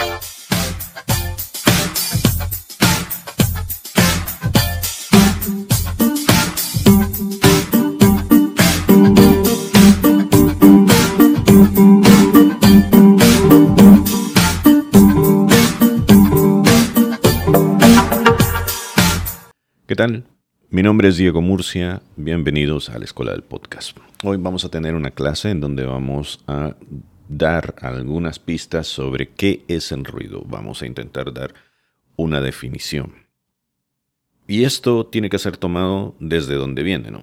¿Qué tal? Mi nombre es Diego Murcia, bienvenidos a la Escuela del Podcast. Hoy vamos a tener una clase en donde vamos a dar algunas pistas sobre qué es el ruido. Vamos a intentar dar una definición. Y esto tiene que ser tomado desde donde viene, ¿no?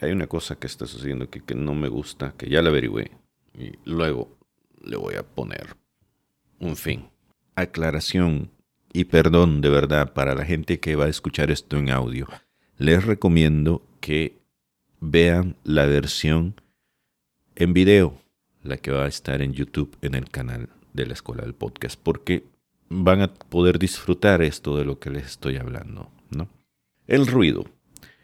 Hay una cosa que está sucediendo aquí que no me gusta, que ya la averigüé, y luego le voy a poner un fin. Aclaración y perdón de verdad para la gente que va a escuchar esto en audio. Les recomiendo que vean la versión en video, la que va a estar en YouTube en el canal de la Escuela del Podcast, porque van a poder disfrutar esto de lo que les estoy hablando, ¿no? El ruido.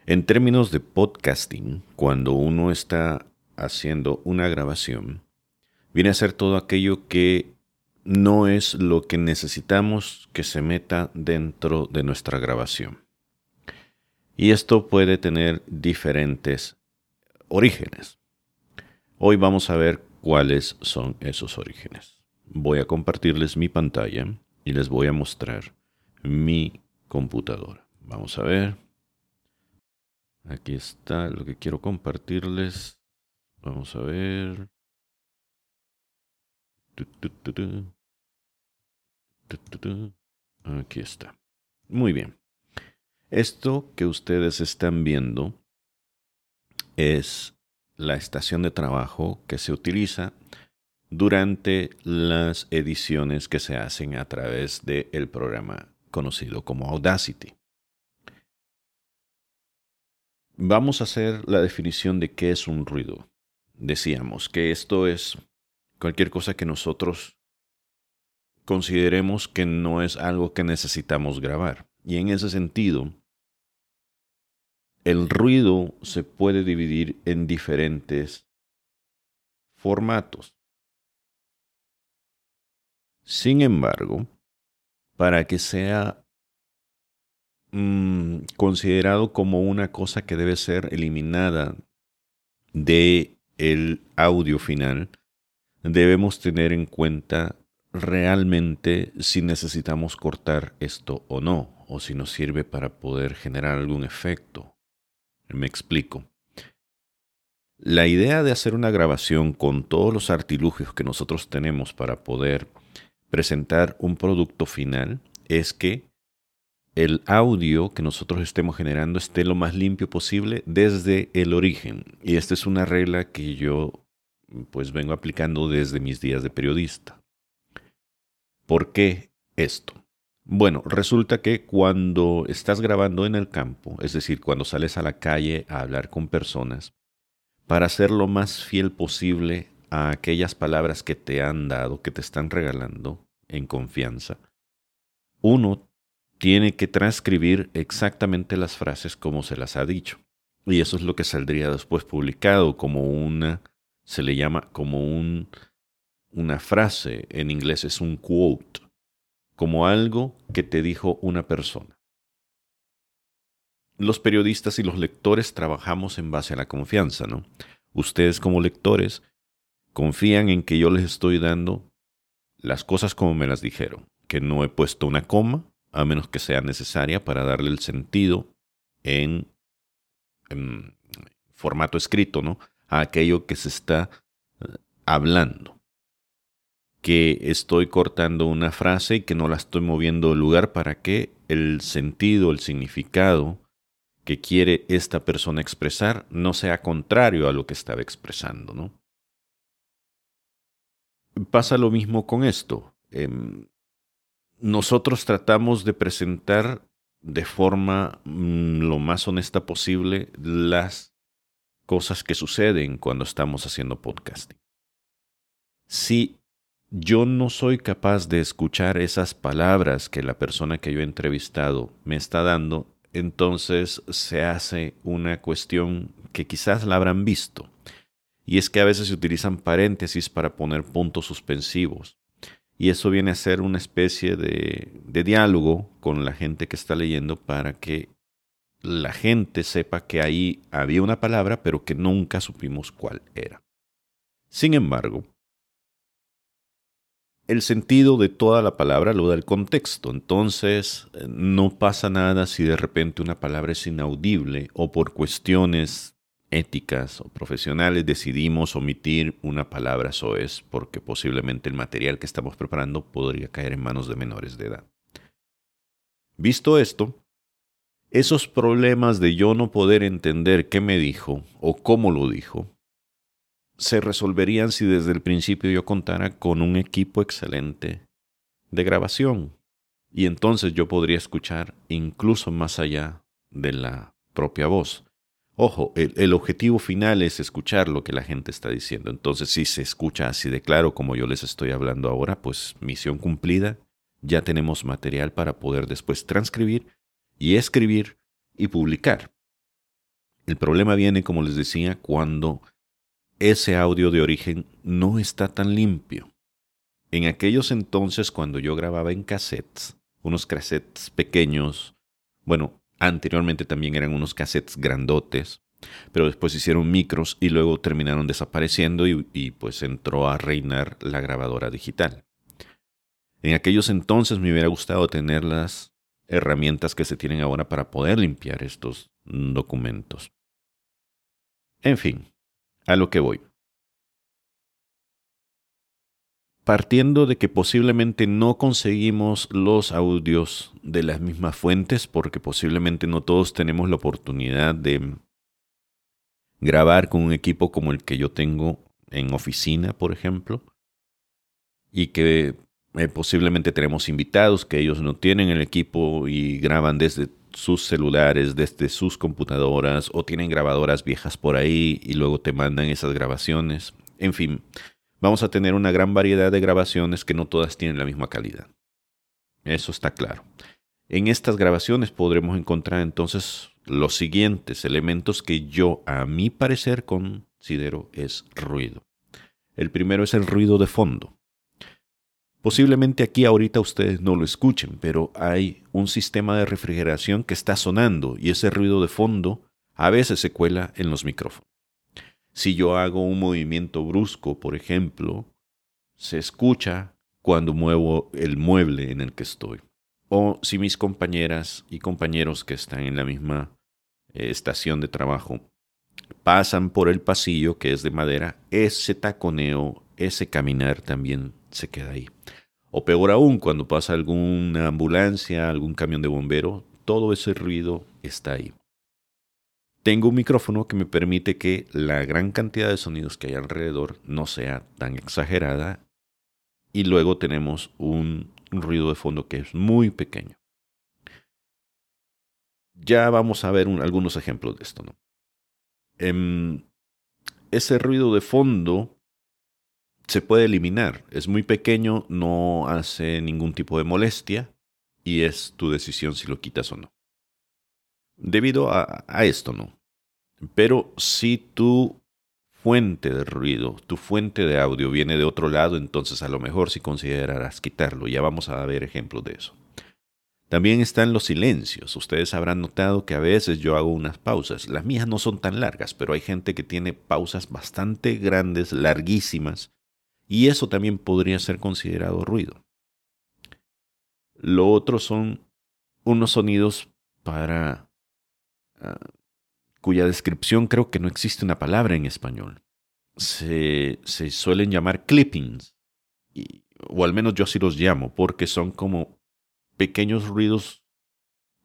En términos de podcasting, cuando uno está haciendo una grabación, viene a ser todo aquello que no es lo que necesitamos que se meta dentro de nuestra grabación. Y esto puede tener diferentes orígenes. Hoy vamos a ver cuáles son esos orígenes. Voy a compartirles mi pantalla y les voy a mostrar mi computadora. Vamos a ver. Aquí está lo que quiero compartirles. Vamos a ver. Aquí está. Muy bien. Esto que ustedes están viendo es la estación de trabajo que se utiliza durante las ediciones que se hacen a través del programa conocido como Audacity. Vamos a hacer la definición de qué es un ruido. Decíamos que esto es cualquier cosa que nosotros consideremos que no es algo que necesitamos grabar. Y en ese sentido, el ruido se puede dividir en diferentes formatos. Sin embargo, para que sea mm, considerado como una cosa que debe ser eliminada de el audio final, debemos tener en cuenta realmente si necesitamos cortar esto o no, o si nos sirve para poder generar algún efecto. Me explico. La idea de hacer una grabación con todos los artilugios que nosotros tenemos para poder presentar un producto final es que el audio que nosotros estemos generando esté lo más limpio posible desde el origen. Y esta es una regla que yo pues vengo aplicando desde mis días de periodista. ¿Por qué esto? Bueno, resulta que cuando estás grabando en el campo, es decir, cuando sales a la calle a hablar con personas, para ser lo más fiel posible a aquellas palabras que te han dado, que te están regalando en confianza, uno tiene que transcribir exactamente las frases como se las ha dicho. Y eso es lo que saldría después publicado como una, se le llama como un una frase, en inglés es un quote, como algo que te dijo una persona. Los periodistas y los lectores trabajamos en base a la confianza, ¿no? Ustedes como lectores confían en que yo les estoy dando las cosas como me las dijeron, que no he puesto una coma, a menos que sea necesaria para darle el sentido en, en formato escrito, ¿no? A aquello que se está eh, hablando que estoy cortando una frase y que no la estoy moviendo de lugar para que el sentido, el significado que quiere esta persona expresar no sea contrario a lo que estaba expresando, ¿no? Pasa lo mismo con esto. Em, nosotros tratamos de presentar de forma mm, lo más honesta posible las cosas que suceden cuando estamos haciendo podcasting. Si yo no soy capaz de escuchar esas palabras que la persona que yo he entrevistado me está dando, entonces se hace una cuestión que quizás la habrán visto. Y es que a veces se utilizan paréntesis para poner puntos suspensivos. y eso viene a ser una especie de, de diálogo con la gente que está leyendo para que la gente sepa que ahí había una palabra, pero que nunca supimos cuál era. Sin embargo, el sentido de toda la palabra lo da el contexto. Entonces, no pasa nada si de repente una palabra es inaudible o por cuestiones éticas o profesionales decidimos omitir una palabra soez porque posiblemente el material que estamos preparando podría caer en manos de menores de edad. Visto esto, esos problemas de yo no poder entender qué me dijo o cómo lo dijo se resolverían si desde el principio yo contara con un equipo excelente de grabación. Y entonces yo podría escuchar incluso más allá de la propia voz. Ojo, el, objetivo final es escuchar lo que la gente está diciendo. Entonces, si se escucha así de claro como yo les estoy hablando ahora, pues misión cumplida. Ya tenemos material para poder después transcribir y escribir y publicar. El problema viene, como les decía, cuando ese audio de origen no está tan limpio. En aquellos entonces, cuando yo grababa en cassettes, unos cassettes pequeños, bueno, anteriormente también eran unos cassettes grandotes, pero después hicieron micros y luego terminaron desapareciendo y, y, pues entró a reinar la grabadora digital. En aquellos entonces me hubiera gustado tener las herramientas que se tienen ahora para poder limpiar estos documentos. En fin, a lo que voy. Partiendo de que posiblemente no conseguimos los audios de las mismas fuentes, porque posiblemente no todos tenemos la oportunidad de grabar con un equipo como el que yo tengo en oficina, por ejemplo, y que eh, posiblemente tenemos invitados que ellos no tienen el equipo y graban desde sus celulares, desde sus computadoras o tienen grabadoras viejas por ahí y luego te mandan esas grabaciones. En fin, vamos a tener una gran variedad de grabaciones que no todas tienen la misma calidad. Eso está claro. En estas grabaciones podremos encontrar entonces los siguientes elementos que yo, a mi parecer, considero es ruido. El primero es el ruido de fondo. Posiblemente aquí ahorita ustedes no lo escuchen, pero hay un sistema de refrigeración que está sonando y ese ruido de fondo a veces se cuela en los micrófonos. Si yo hago un movimiento brusco, por ejemplo, se escucha cuando muevo el mueble en el que estoy. O si mis compañeras y compañeros que están en la misma eh, estación de trabajo pasan por el pasillo que es de madera, ese taconeo, ese caminar también se queda ahí. O peor aún, cuando pasa alguna ambulancia, algún camión de bombero, todo ese ruido está ahí. Tengo un micrófono que me permite que la gran cantidad de sonidos que hay alrededor no sea tan exagerada y luego tenemos un, ruido de fondo que es muy pequeño. Ya vamos a ver algunos ejemplos de esto. Em, ese ruido de fondo se puede eliminar. Es muy pequeño, no hace ningún tipo de molestia y es tu decisión si lo quitas o no. Debido a, esto, no. Pero si tu fuente de ruido, tu fuente de audio viene de otro lado, entonces a lo mejor si considerarás quitarlo. Ya vamos a ver ejemplos de eso. También están los silencios. Ustedes habrán notado que a veces yo hago unas pausas. Las mías no son tan largas, pero hay gente que tiene pausas bastante grandes, larguísimas, y eso también podría ser considerado ruido. Lo otro son unos sonidos para ah, cuya descripción creo que no existe una palabra en español. Se, se suelen llamar clippings, o al menos yo así los llamo, porque son como pequeños ruidos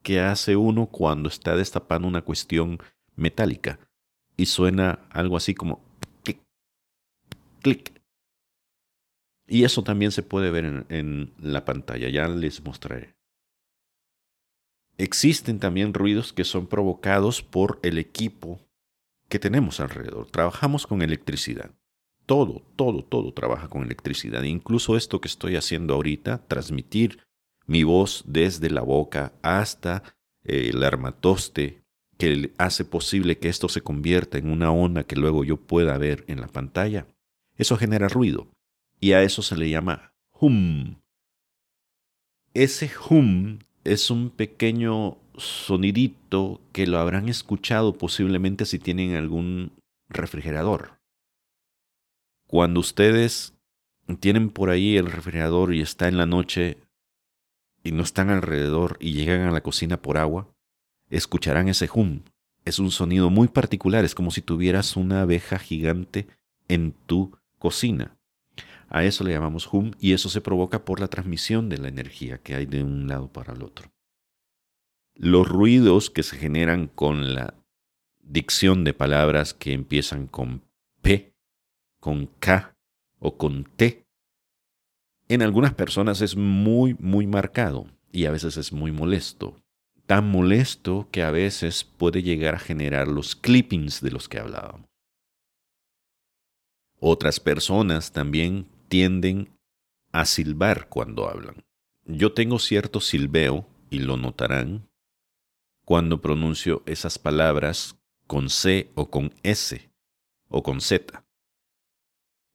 que hace uno cuando está destapando una cuestión metálica y suena algo así como clic, clic, y eso también se puede ver en, la pantalla, ya les mostraré. Existen también ruidos que son provocados por el equipo que tenemos alrededor. Trabajamos con electricidad. Todo, todo, todo trabaja con electricidad. Incluso esto que estoy haciendo ahorita, transmitir mi voz desde la boca hasta eh, el armatoste que hace posible que esto se convierta en una onda que luego yo pueda ver en la pantalla. Eso genera ruido y a eso se le llama hum. Ese hum es un pequeño sonidito que lo habrán escuchado posiblemente si tienen algún refrigerador. Cuando ustedes tienen por ahí el refrigerador y está en la noche y no están alrededor y llegan a la cocina por agua, escucharán ese hum. Es un sonido muy particular, es como si tuvieras una abeja gigante en tu cocina. A eso le llamamos hum y eso se provoca por la transmisión de la energía que hay de un lado para el otro. Los ruidos que se generan con la dicción de palabras que empiezan con P, con K o con T, en algunas personas es muy, muy marcado y a veces es muy molesto. Tan molesto que a veces puede llegar a generar los clippings de los que hablábamos. Otras personas también tienden a silbar cuando hablan. Yo tengo cierto silbeo, y lo notarán, cuando pronuncio esas palabras con C o con S o con Z.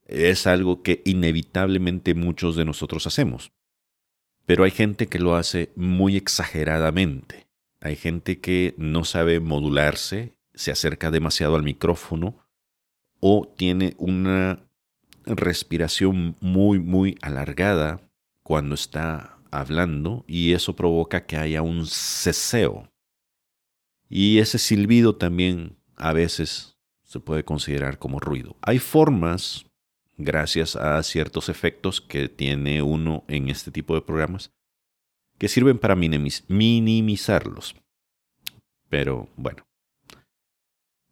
Es algo que inevitablemente muchos de nosotros hacemos. Pero hay gente que lo hace muy exageradamente. Hay gente que no sabe modularse, se acerca demasiado al micrófono o tiene una respiración muy, muy alargada cuando está hablando y eso provoca que haya un ceseo. Y ese silbido también a veces se puede considerar como ruido. Hay formas, gracias a ciertos efectos que tiene uno en este tipo de programas, que sirven para minimizarlos. Pero bueno,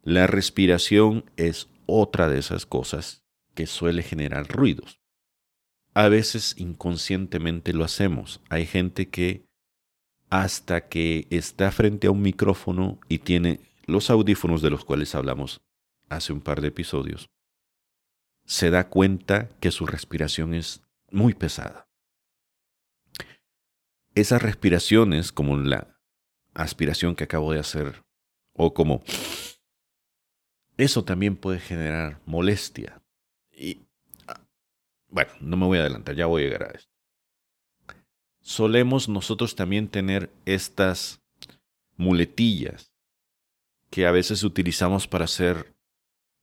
la respiración es otra de esas cosas que suele generar ruidos. A veces inconscientemente lo hacemos. Hay gente que hasta que está frente a un micrófono y tiene los audífonos de los cuales hablamos hace un par de episodios, se da cuenta que su respiración es muy pesada. Esas respiraciones, como la aspiración que acabo de hacer, o como eso también puede generar molestia. Y ah, bueno, no me voy a adelantar, ya voy a llegar a esto. Solemos nosotros también tener estas muletillas que a veces utilizamos para ser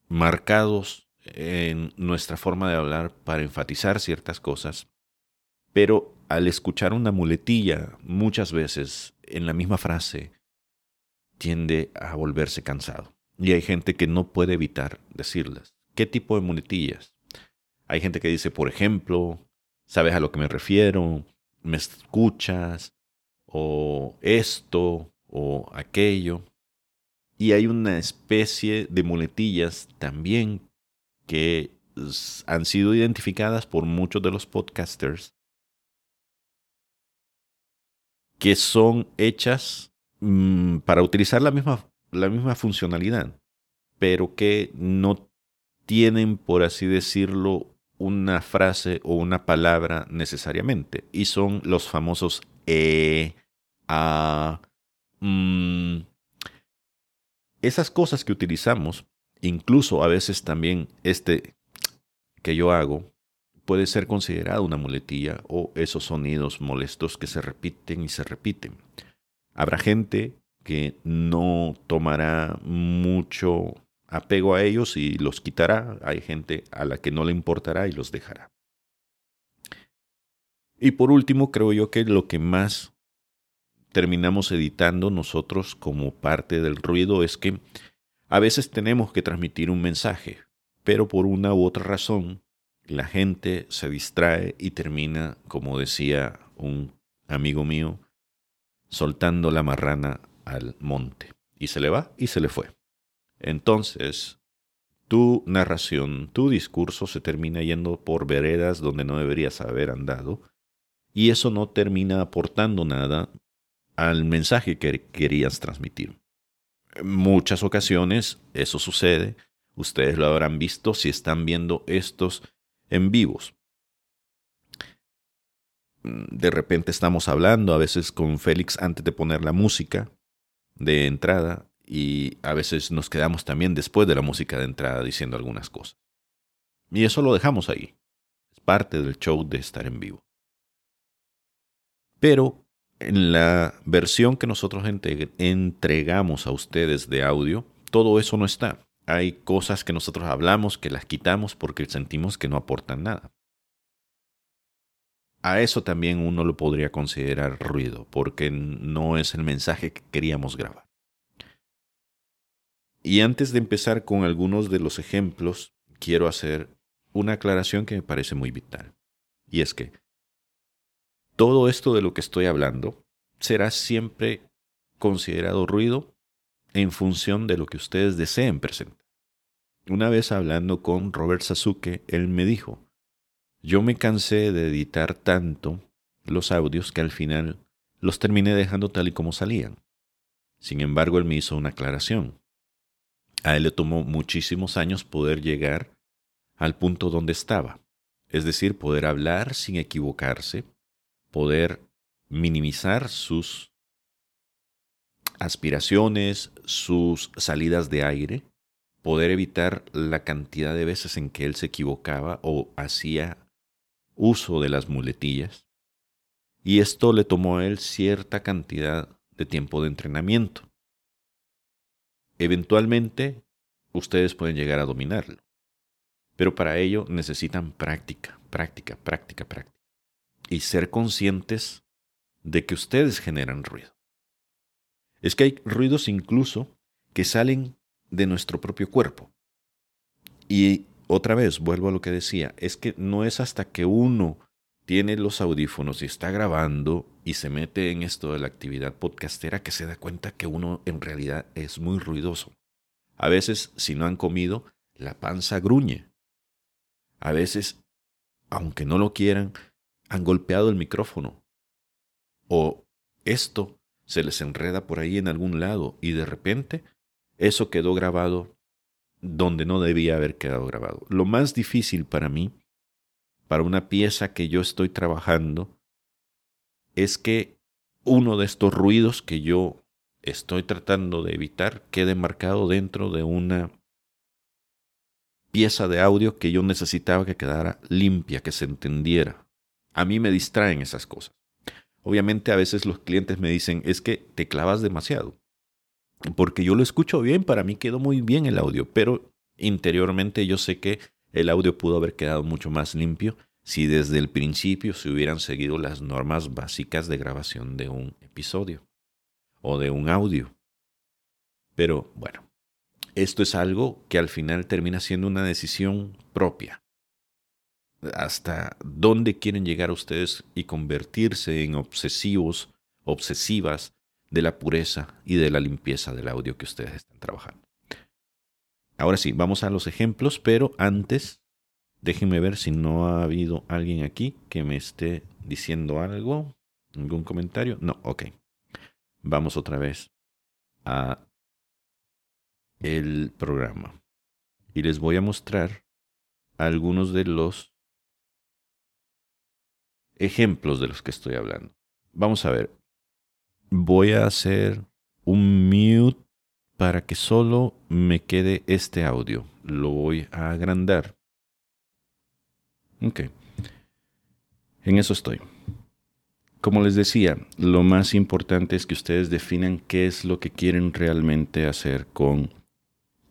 marcados en nuestra forma de hablar para enfatizar ciertas cosas, pero al escuchar una muletilla muchas veces en la misma frase tiende a volverse cansado. Y hay gente que no puede evitar decirlas. ¿Qué tipo de muletillas? Hay gente que dice, por ejemplo, ¿sabes a lo que me refiero? ¿Me escuchas? O esto o aquello. Y hay una especie de muletillas también que han sido identificadas por muchos de los podcasters que son hechas mm, para utilizar la misma la misma funcionalidad, pero que no tienen, por así decirlo, una frase o una palabra necesariamente. Y son los famosos e, a, mm. Esas cosas que utilizamos, incluso a veces también este que yo hago, puede ser considerado una muletilla o esos sonidos molestos que se repiten y se repiten. Habrá gente que no tomará mucho apego a ellos y los quitará. Hay gente a la que no le importará y los dejará. Y por último, creo yo que lo que más terminamos editando nosotros como parte del ruido es que a veces tenemos que transmitir un mensaje, pero por una u otra razón la gente se distrae y termina, como decía un amigo mío, soltando la marrana al monte. Y se le va y se le fue. Entonces, tu narración, tu discurso se termina yendo por veredas donde no deberías haber andado y eso no termina aportando nada al mensaje que querías transmitir. En muchas ocasiones eso sucede, ustedes lo habrán visto si están viendo estos en vivos. De repente estamos hablando, a veces con Félix antes de poner la música, de entrada y a veces nos quedamos también después de la música de entrada diciendo algunas cosas. Y eso lo dejamos ahí. parte del show de estar en vivo. Pero en la versión que nosotros entregamos a ustedes de audio, todo eso no está. Hay cosas que nosotros hablamos que las quitamos porque sentimos que no aportan nada. A eso también uno lo podría considerar ruido, porque no es el mensaje que queríamos grabar. Y antes de empezar con algunos de los ejemplos, quiero hacer una aclaración que me parece muy vital. Y es que todo esto de lo que estoy hablando será siempre considerado ruido en función de lo que ustedes deseen presentar. Una vez hablando con Robert Sasuke, él me dijo, yo me cansé de editar tanto los audios que al final los terminé dejando tal y como salían. Sin embargo, él me hizo una aclaración. A él le tomó muchísimos años poder llegar al punto donde estaba, es decir, poder hablar sin equivocarse, poder minimizar sus aspiraciones, sus salidas de aire, poder evitar la cantidad de veces en que él se equivocaba o hacía uso de las muletillas. Y esto le tomó a él cierta cantidad de tiempo de entrenamiento. Eventualmente, ustedes pueden llegar a dominarlo. Pero para ello necesitan práctica, práctica, práctica, práctica y ser conscientes de que ustedes generan ruido. Es que hay ruidos incluso que salen de nuestro propio cuerpo. Y otra vez, vuelvo a lo que decía, es que no es hasta que uno tiene los audífonos y está grabando y se mete en esto de la actividad podcastera que se da cuenta que uno en realidad es muy ruidoso. A veces, si no han comido, la panza gruñe. A veces, aunque no lo quieran, han golpeado el micrófono. O esto se les enreda por ahí en algún lado y de repente eso quedó grabado donde no debía haber quedado grabado. Lo más difícil para mí, para una pieza que yo estoy trabajando, es que uno de estos ruidos que yo estoy tratando de evitar quede marcado dentro de una pieza de audio que yo necesitaba que quedara limpia, que se entendiera. A mí me distraen esas cosas. Obviamente a veces los clientes me dicen, es que te clavas demasiado. Porque yo lo escucho bien, para mí quedó muy bien el audio, pero interiormente yo sé que el audio pudo haber quedado mucho más limpio si desde el principio se hubieran seguido las normas básicas de grabación de un episodio o de un audio. Pero bueno, esto es algo que al final termina siendo una decisión propia hasta dónde quieren llegar ustedes y convertirse en obsesivos, obsesivas de la pureza y de la limpieza del audio que ustedes están trabajando. Ahora sí, vamos a los ejemplos, pero antes déjenme ver si no ha habido alguien aquí que me esté diciendo algo, algún comentario. No, ok. Vamos otra vez a el programa y les voy a mostrar algunos de los ejemplos de los que estoy hablando. Vamos a ver. Voy a hacer un mute para que solo me quede este audio. Lo voy a agrandar. Ok. En eso estoy. Como les decía, lo más importante es que ustedes definan qué es lo que quieren realmente hacer con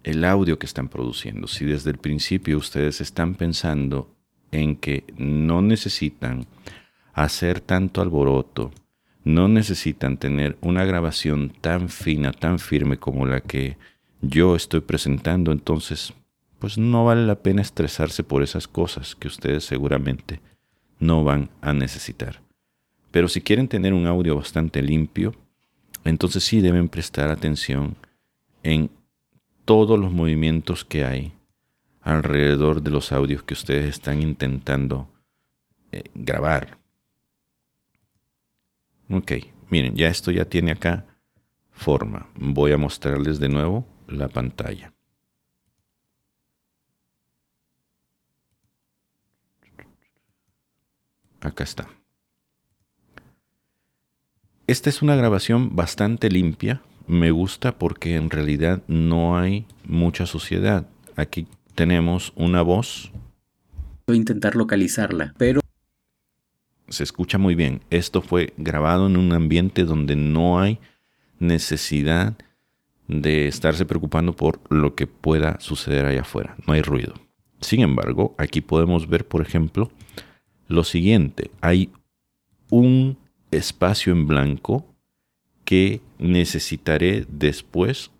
el audio que están produciendo. Si desde el principio ustedes están pensando en que no necesitan hacer tanto alboroto, no necesitan tener una grabación tan fina, tan firme como la que yo estoy presentando, entonces pues no vale la pena estresarse por esas cosas que ustedes seguramente no van a necesitar. Pero si quieren tener un audio bastante limpio, entonces sí deben prestar atención en todos los movimientos que hay alrededor de los audios que ustedes están intentando eh, grabar. Ok, miren, ya esto ya tiene acá forma. Voy a mostrarles de nuevo la pantalla. Acá está. Esta es una grabación bastante limpia. Me gusta porque en realidad no hay mucha suciedad. Aquí tenemos una voz intentar localizarla, pero... Se escucha muy bien. Esto fue grabado en un ambiente donde no hay necesidad de estarse preocupando por lo que pueda suceder allá afuera. No hay ruido. Sin embargo, aquí podemos ver, por ejemplo, lo siguiente. Hay un espacio en blanco que necesitaré después,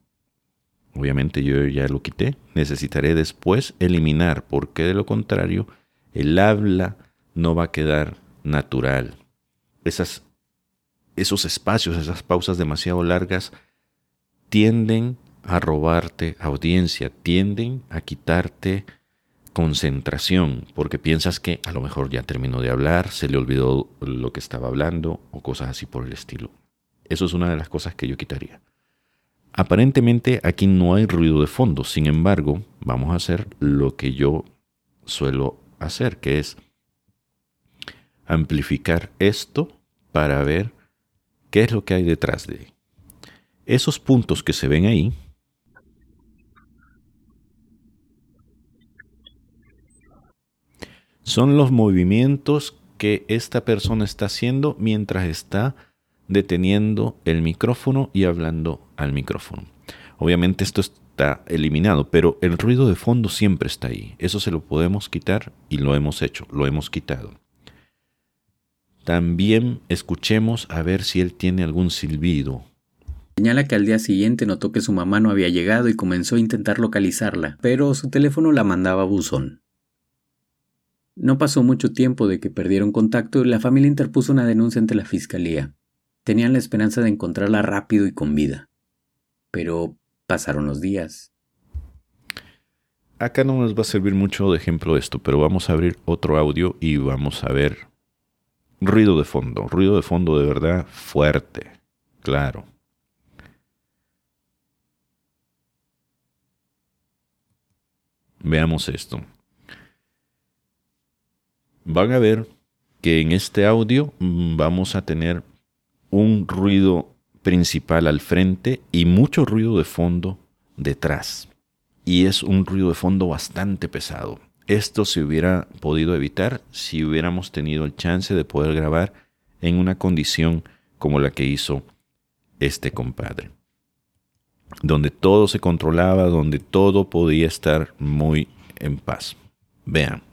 obviamente yo ya lo quité, necesitaré después eliminar, porque de lo contrario, el habla no va a quedar natural. Esas, esos espacios, esas pausas demasiado largas, tienden a robarte audiencia, tienden a quitarte concentración, porque piensas que a lo mejor ya terminó de hablar, se le olvidó lo que estaba hablando o cosas así por el estilo. Eso es una de las cosas que yo quitaría. Aparentemente aquí no hay ruido de fondo, sin embargo, vamos a hacer lo que yo suelo hacer, que es amplificar esto para ver qué es lo que hay detrás de esos puntos que se ven ahí son los movimientos que esta persona está haciendo mientras está deteniendo el micrófono y hablando al micrófono. Obviamente esto está eliminado, pero el ruido de fondo siempre está ahí. Eso se lo podemos quitar y lo hemos hecho, lo hemos quitado. También escuchemos a ver si él tiene algún silbido. Señala que al día siguiente notó que su mamá no había llegado y comenzó a intentar localizarla, pero su teléfono la mandaba a buzón. No pasó mucho tiempo de que perdieron contacto y la familia interpuso una denuncia ante la fiscalía. Tenían la esperanza de encontrarla rápido y con vida. Pero pasaron los días. Acá no nos va a servir mucho de ejemplo esto, pero vamos a abrir otro audio y vamos a ver ruido de fondo, ruido de fondo de verdad fuerte, claro. Veamos esto van a ver que en este audio mm, vamos a tener un ruido principal al frente y mucho ruido de fondo detrás. Y es un ruido de fondo bastante pesado. Esto se hubiera podido evitar si hubiéramos tenido el chance de poder grabar en una condición como la que hizo este compadre. Donde todo se controlaba, donde todo podía estar muy en paz. Vean.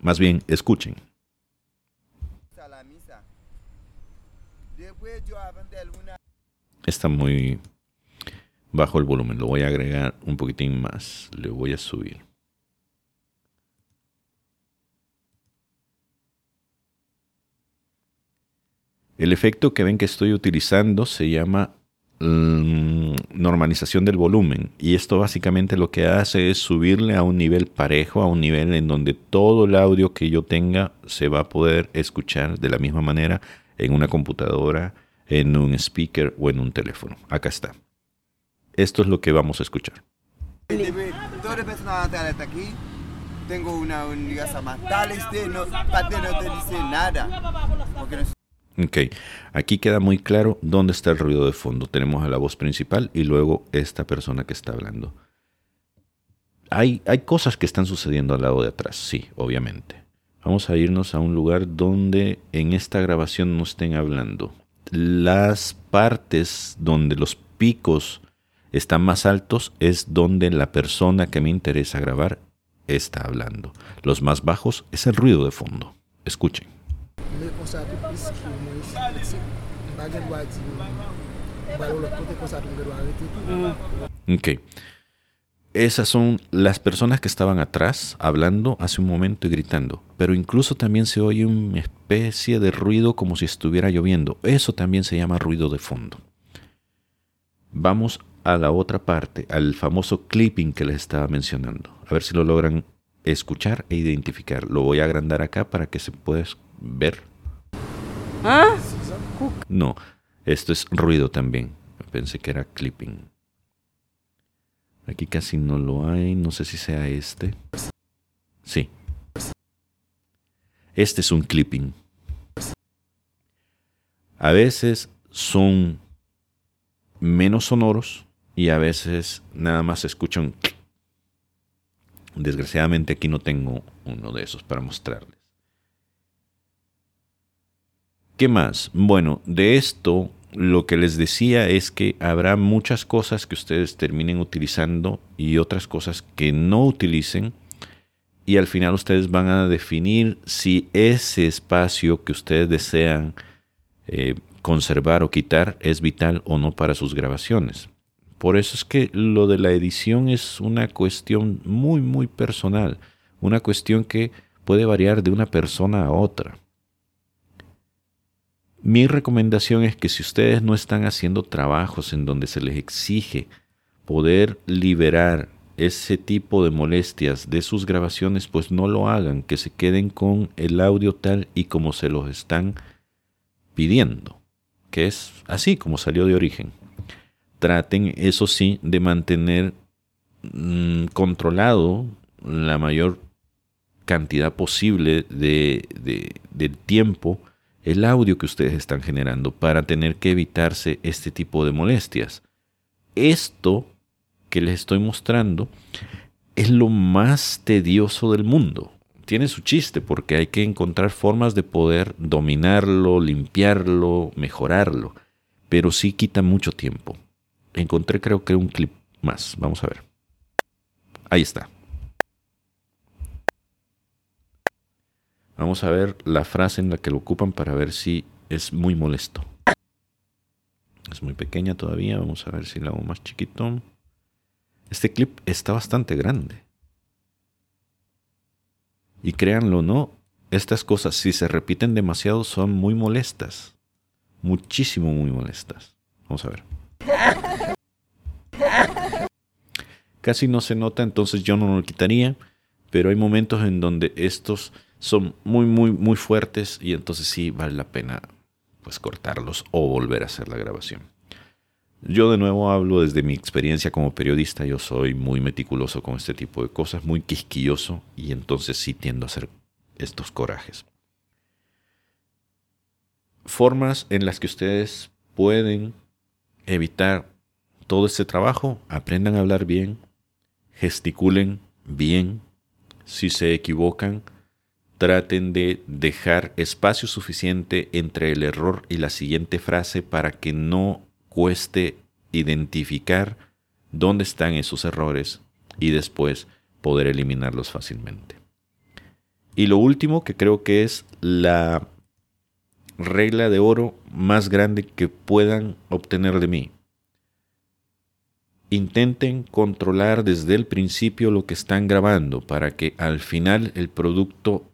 Más bien, escuchen. Está muy bajo el volumen. Lo voy a agregar un poquitín más. Le voy a subir. El efecto que ven que estoy utilizando se llama Mm, normalización del volumen. Y esto básicamente lo que hace es subirle a un nivel parejo, a un nivel en donde todo el audio que yo tenga se va a poder escuchar de la misma manera en una computadora, en un speaker o en un teléfono. Acá está. Esto es lo que vamos a escuchar. Tengo una tal, este, no Ok, aquí queda muy claro dónde está el ruido de fondo. Tenemos a la voz principal y luego esta persona que está hablando. Hay, hay cosas que están sucediendo al lado de atrás, sí, obviamente. Vamos a irnos a un lugar donde en esta grabación no estén hablando. Las partes donde los picos están más altos es donde la persona que me interesa grabar está hablando. Los más bajos es el ruido de fondo. Escuchen. Esas son las personas que estaban atrás hablando hace un momento y gritando. Pero incluso también se oye una especie de ruido como si estuviera lloviendo. Eso también se llama ruido de fondo. Vamos a la otra parte, al famoso clipping que les estaba mencionando. A ver si lo logran escuchar e identificar. Lo voy a agrandar acá para que se pueda ver. ¿Ah? No, esto es ruido también. Pensé que era clipping. Aquí casi no lo hay. No sé si sea este. Sí. Este es un clipping. A veces son menos sonoros y a veces nada más se escuchan. Desgraciadamente aquí no tengo uno de esos para mostrarles. ¿Qué más? Bueno, de esto lo que les decía es que habrá muchas cosas que ustedes terminen utilizando y otras cosas que no utilicen y al final ustedes van a definir si ese espacio que ustedes desean eh, conservar o quitar es vital o no para sus grabaciones. Por eso es que lo de la edición es una cuestión muy, muy personal, una cuestión que puede variar de una persona a otra. Mi recomendación es que si ustedes no están haciendo trabajos en donde se les exige poder liberar ese tipo de molestias de sus grabaciones, pues no lo hagan, que se queden con el audio tal y como se los están pidiendo, que es así como salió de origen. Traten, eso sí, de mantener mm, controlado la mayor cantidad posible de, del tiempo el audio que ustedes están generando para tener que evitarse este tipo de molestias. Esto que les estoy mostrando es lo más tedioso del mundo. Tiene su chiste porque hay que encontrar formas de poder dominarlo, limpiarlo, mejorarlo, pero sí quita mucho tiempo. Encontré creo que un clip más, vamos a ver. Ahí está. Vamos a ver la frase en la que lo ocupan para ver si es muy molesto. Es muy pequeña todavía, vamos a ver si la hago más chiquito. Este clip está bastante grande. Y créanlo o no, estas cosas si se repiten demasiado son muy molestas. Muchísimo muy molestas. Vamos a ver. Casi no se nota, entonces yo no lo quitaría, pero hay momentos en donde estos son muy, muy, muy fuertes y entonces sí vale la pena pues cortarlos o volver a hacer la grabación. Yo de nuevo hablo desde mi experiencia como periodista, yo soy muy meticuloso con este tipo de cosas, muy quisquilloso y entonces sí tiendo a hacer estos corajes. Formas en las que ustedes pueden evitar todo este trabajo, aprendan a hablar bien, gesticulen bien, si se equivocan, traten de dejar espacio suficiente entre el error y la siguiente frase para que no cueste identificar dónde están esos errores y después poder eliminarlos fácilmente. Y lo último que creo que es la regla de oro más grande que puedan obtener de mí. Intenten controlar desde el principio lo que están grabando para que al final el producto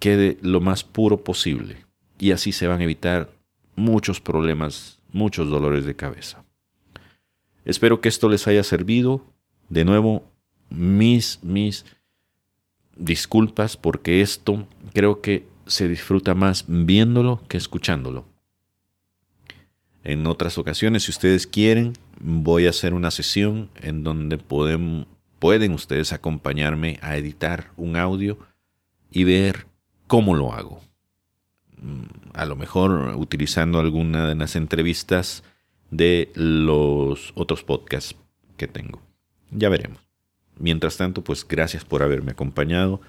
quede lo más puro posible. Y así se van a evitar muchos problemas, muchos dolores de cabeza. Espero que esto les haya servido. De nuevo, mis, mis disculpas porque esto creo que se disfruta más viéndolo que escuchándolo. En otras ocasiones, si ustedes quieren, voy a hacer una sesión en donde pueden, pueden ustedes acompañarme a editar un audio y ver cómo lo hago. Mm, a lo mejor utilizando alguna de las entrevistas de los otros podcasts que tengo. Ya veremos. Mientras tanto, pues gracias por haberme acompañado.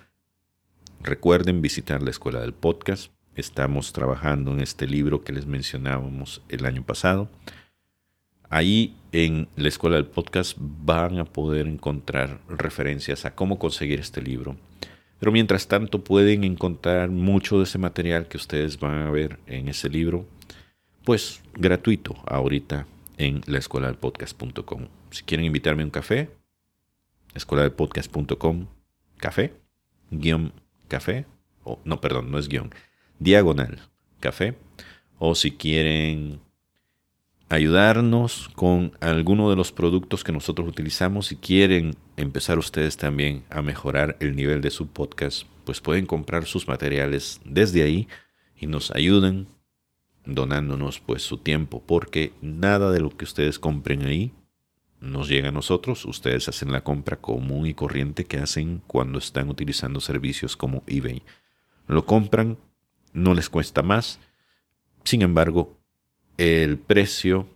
Recuerden visitar la escuela del podcast. Estamos trabajando en este libro que les mencionábamos el año pasado. Ahí en la escuela del podcast van a poder encontrar referencias a cómo conseguir este libro pero mientras tanto pueden encontrar mucho de ese material que ustedes van a ver en ese libro, pues gratuito ahorita en la. Si quieren invitarme a un café, escuela café, guion café, o no, perdón, no es guion, diagonal café, o si quieren ayudarnos con alguno de los productos que nosotros utilizamos. Si quieren empezar ustedes también a mejorar el nivel de su podcast, pues pueden comprar sus materiales desde ahí y nos ayuden donándonos pues su tiempo, porque nada de lo que ustedes compren ahí nos llega a nosotros. Ustedes hacen la compra común y corriente que hacen cuando están utilizando servicios como eBay. Lo compran, no les cuesta más. Sin embargo, el precio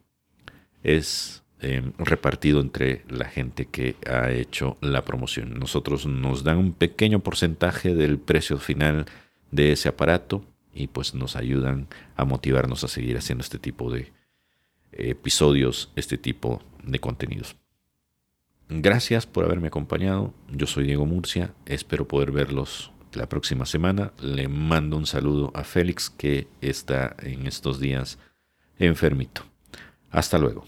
es em, repartido entre la gente que ha hecho la promoción. Nosotros nos dan un pequeño porcentaje del precio final de ese aparato y pues nos ayudan a motivarnos a seguir haciendo este tipo de episodios, este tipo de contenidos. Gracias por haberme acompañado. Yo soy Diego Murcia. Espero poder verlos la próxima semana. Le mando un saludo a Félix que está en estos días enfermito. Hasta luego.